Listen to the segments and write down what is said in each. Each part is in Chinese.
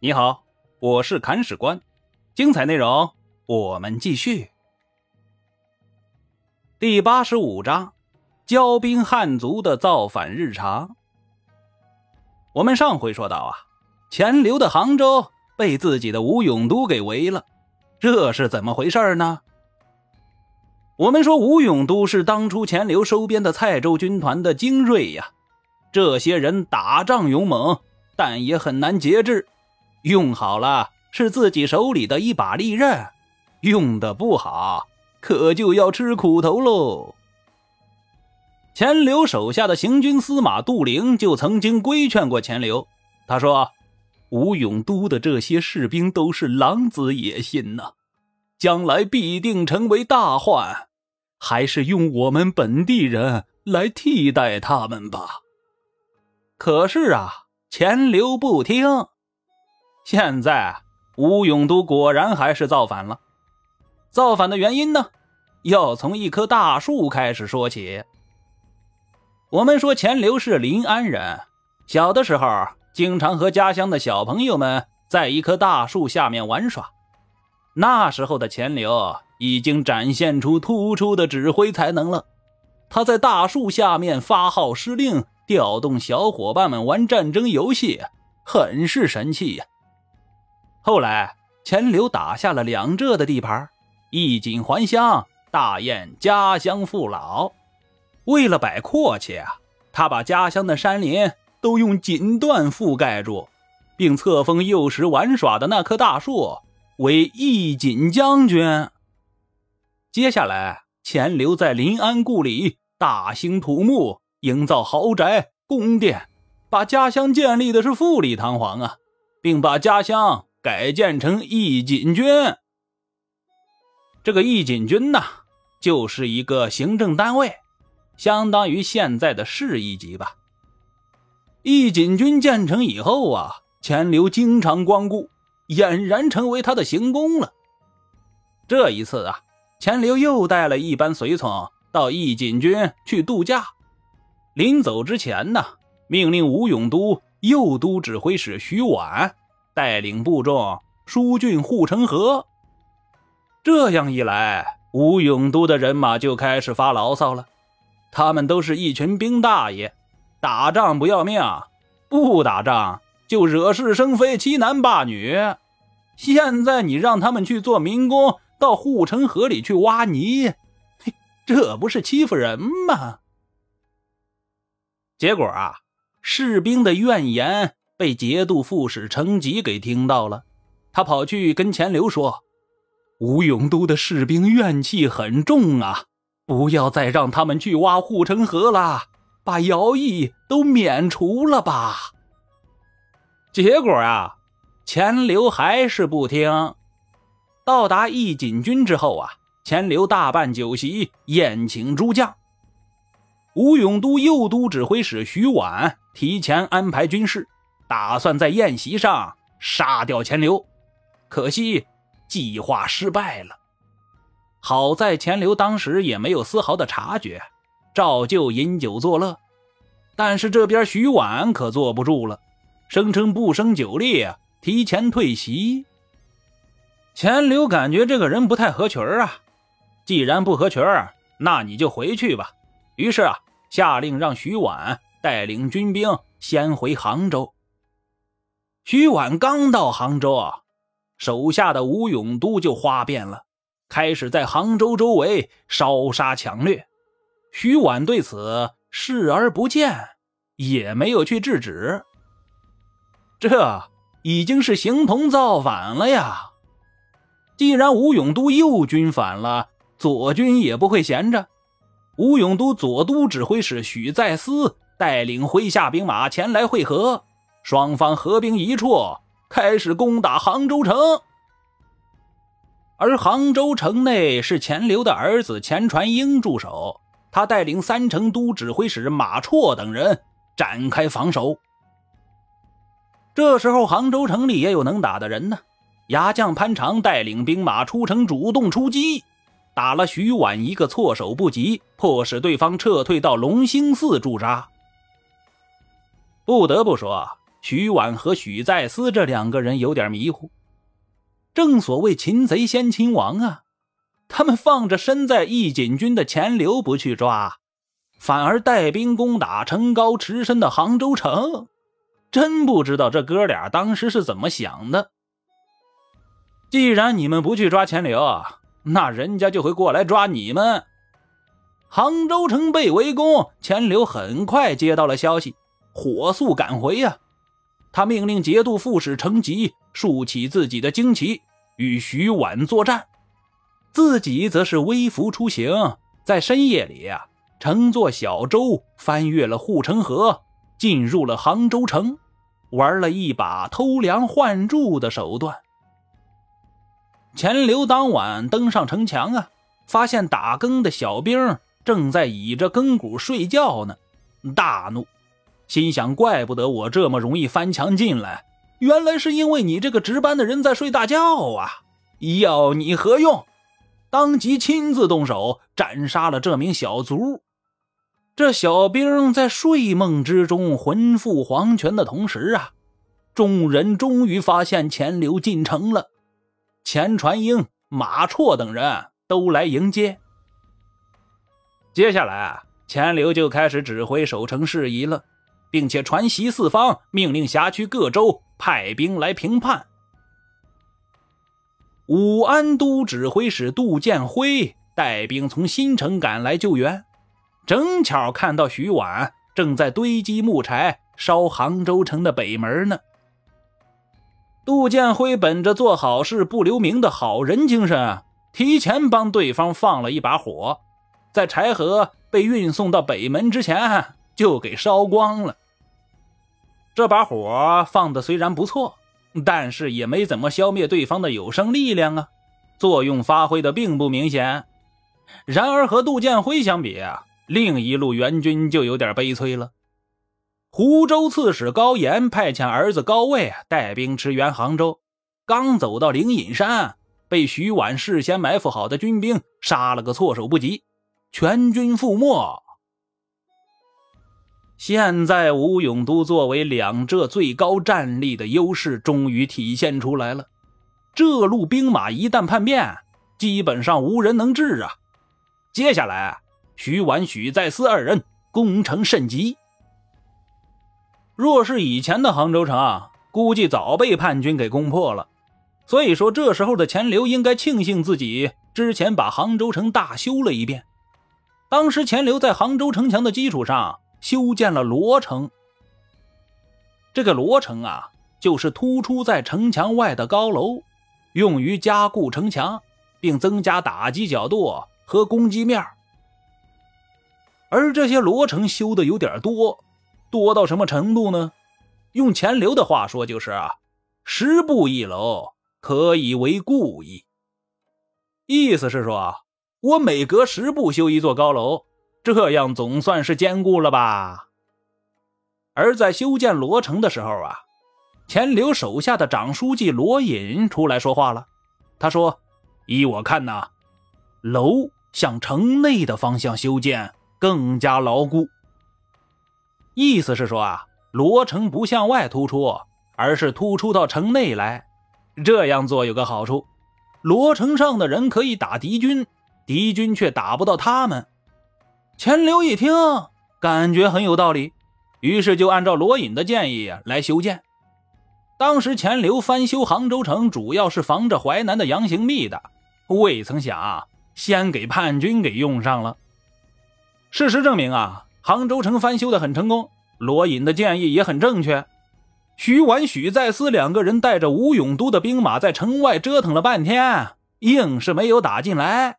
你好，我是砍史官，精彩内容我们继续。第八十五章：骄兵汉族的造反日常。我们上回说到啊，钱镠的杭州被自己的吴永都给围了，这是怎么回事呢？我们说吴永都是当初钱镠收编的蔡州军团的精锐呀，这些人打仗勇猛，但也很难节制。用好了是自己手里的一把利刃，用的不好可就要吃苦头喽。钱镠手下的行军司马杜陵就曾经规劝过钱镠，他说：“吴永都的这些士兵都是狼子野心呐，将来必定成为大患，还是用我们本地人来替代他们吧。”可是啊，钱镠不听。现在，吴永都果然还是造反了。造反的原因呢，要从一棵大树开始说起。我们说钱镠是临安人，小的时候经常和家乡的小朋友们在一棵大树下面玩耍。那时候的钱镠已经展现出突出的指挥才能了。他在大树下面发号施令，调动小伙伴们玩战争游戏，很是神气呀。后来，钱镠打下了两浙的地盘，衣锦还乡，大宴家乡父老。为了摆阔气啊，他把家乡的山林都用锦缎覆盖住，并册封幼时玩耍的那棵大树为义锦将军。接下来，钱镠在临安故里大兴土木，营造豪宅宫殿，把家乡建立的是富丽堂皇啊，并把家乡。改建成义锦军，这个义锦军呢，就是一个行政单位，相当于现在的市一级吧。义锦军建成以后啊，钱镠经常光顾，俨然成为他的行宫了。这一次啊，钱镠又带了一班随从到义锦军去度假，临走之前呢，命令吴永都右都指挥使徐婉。带领部众疏浚护城河，这样一来，吴永都的人马就开始发牢骚了。他们都是一群兵大爷，打仗不要命，不打仗就惹是生非、欺男霸女。现在你让他们去做民工，到护城河里去挖泥，这不是欺负人吗？结果啊，士兵的怨言。被节度副使程吉给听到了，他跑去跟钱镠说：“吴永都的士兵怨气很重啊，不要再让他们去挖护城河了，把徭役都免除了吧。”结果啊，钱镠还是不听。到达义锦军之后啊，钱镠大办酒席，宴请诸将。吴永都右都指挥使徐婉提前安排军事。打算在宴席上杀掉钱镠，可惜计划失败了。好在钱镠当时也没有丝毫的察觉，照旧饮酒作乐。但是这边徐婉可坐不住了，声称不胜酒力，提前退席。钱流感觉这个人不太合群啊，既然不合群那你就回去吧。于是啊，下令让徐婉带领军兵先回杭州。徐婉刚到杭州啊，手下的吴永都就哗变了，开始在杭州周围烧杀抢掠。徐婉对此视而不见，也没有去制止。这已经是形同造反了呀！既然吴永都右军反了，左军也不会闲着。吴永都左都指挥使许再思带领麾下兵马前来会合。双方合兵一处，开始攻打杭州城。而杭州城内是钱镠的儿子钱传英驻守，他带领三成都指挥使马绰等人展开防守。这时候，杭州城里也有能打的人呢。牙将潘长带领兵马出城，主动出击，打了徐婉一个措手不及，迫使对方撤退到龙兴寺驻扎。不得不说。徐婉和许再思这两个人有点迷糊。正所谓擒贼先擒王啊，他们放着身在义锦军的钱刘不去抓，反而带兵攻打城高池深的杭州城，真不知道这哥俩当时是怎么想的。既然你们不去抓钱刘，那人家就会过来抓你们。杭州城被围攻，钱刘很快接到了消息，火速赶回呀。他命令节度副使程吉竖起自己的旌旗。与徐婉作战，自己则是微服出行，在深夜里啊，乘坐小舟翻越了护城河，进入了杭州城，玩了一把偷梁换柱的手段。钱镠当晚登上城墙啊，发现打更的小兵正在倚着更鼓睡觉呢，大怒，心想：怪不得我这么容易翻墙进来。原来是因为你这个值班的人在睡大觉啊！要你何用？当即亲自动手斩杀了这名小卒。这小兵在睡梦之中魂赴黄泉的同时啊，众人终于发现钱刘进城了。钱传英、马绰等人都来迎接。接下来啊，钱刘就开始指挥守城事宜了，并且传檄四方，命令辖区各州。派兵来平叛。武安都指挥使杜建辉带兵从新城赶来救援，正巧看到徐婉正在堆积木柴烧杭州城的北门呢。杜建辉本着做好事不留名的好人精神，提前帮对方放了一把火，在柴禾被运送到北门之前就给烧光了。这把火放的虽然不错，但是也没怎么消灭对方的有生力量啊，作用发挥的并不明显。然而和杜建辉相比啊，另一路援军就有点悲催了。湖州刺史高岩派遣儿子高卫带兵支援杭州，刚走到灵隐山，被徐婉事先埋伏好的军兵杀了个措手不及，全军覆没。现在吴永都作为两浙最高战力的优势终于体现出来了。这路兵马一旦叛变，基本上无人能治啊！接下来，徐婉、许再思二人攻城甚急。若是以前的杭州城，估计早被叛军给攻破了。所以说，这时候的钱刘应该庆幸自己之前把杭州城大修了一遍。当时钱刘在杭州城墙的基础上。修建了罗城。这个罗城啊，就是突出在城墙外的高楼，用于加固城墙，并增加打击角度和攻击面。而这些罗城修的有点多，多到什么程度呢？用钱流的话说，就是啊，十步一楼，可以为故意。意思是说，我每隔十步修一座高楼。这样总算是坚固了吧？而在修建罗城的时候啊，钱刘手下的长书记罗隐出来说话了。他说：“依我看呐，楼向城内的方向修建更加牢固。意思是说啊，罗城不向外突出，而是突出到城内来。这样做有个好处，罗城上的人可以打敌军，敌军却打不到他们。”钱刘一听，感觉很有道理，于是就按照罗隐的建议来修建。当时钱刘翻修杭州城，主要是防着淮南的杨行密的，未曾想先给叛军给用上了。事实证明啊，杭州城翻修的很成功，罗隐的建议也很正确。徐婉、许再思两个人带着吴永都的兵马在城外折腾了半天，硬是没有打进来。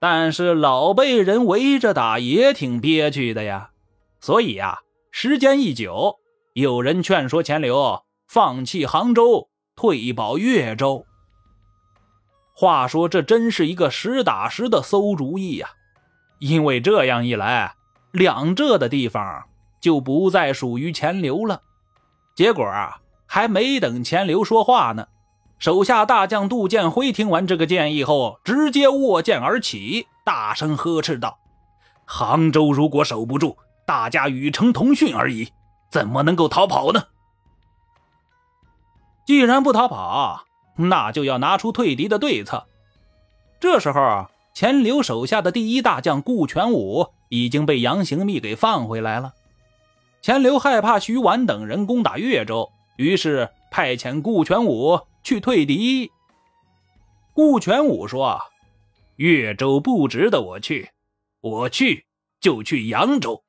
但是老被人围着打也挺憋屈的呀，所以呀，时间一久，有人劝说钱镠放弃杭州，退保越州。话说这真是一个实打实的馊主意呀，因为这样一来，两浙的地方就不再属于钱镠了。结果啊，还没等钱镠说话呢。手下大将杜建辉听完这个建议后，直接握剑而起，大声呵斥道：“杭州如果守不住，大家与城同训而已。怎么能够逃跑呢？既然不逃跑，那就要拿出退敌的对策。这时候，钱刘手下的第一大将顾全武已经被杨行密给放回来了。钱刘害怕徐婉等人攻打越州，于是派遣顾全武去退敌。顾全武说：“越州不值得我去，我去就去扬州。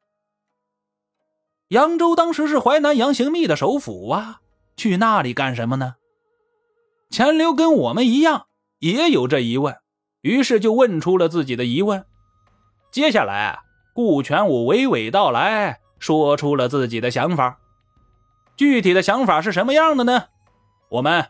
扬州当时是淮南杨行密的首府啊，去那里干什么呢？”钱镠跟我们一样也有这疑问，于是就问出了自己的疑问。接下来，顾全武娓娓道来。说出了自己的想法，具体的想法是什么样的呢？我们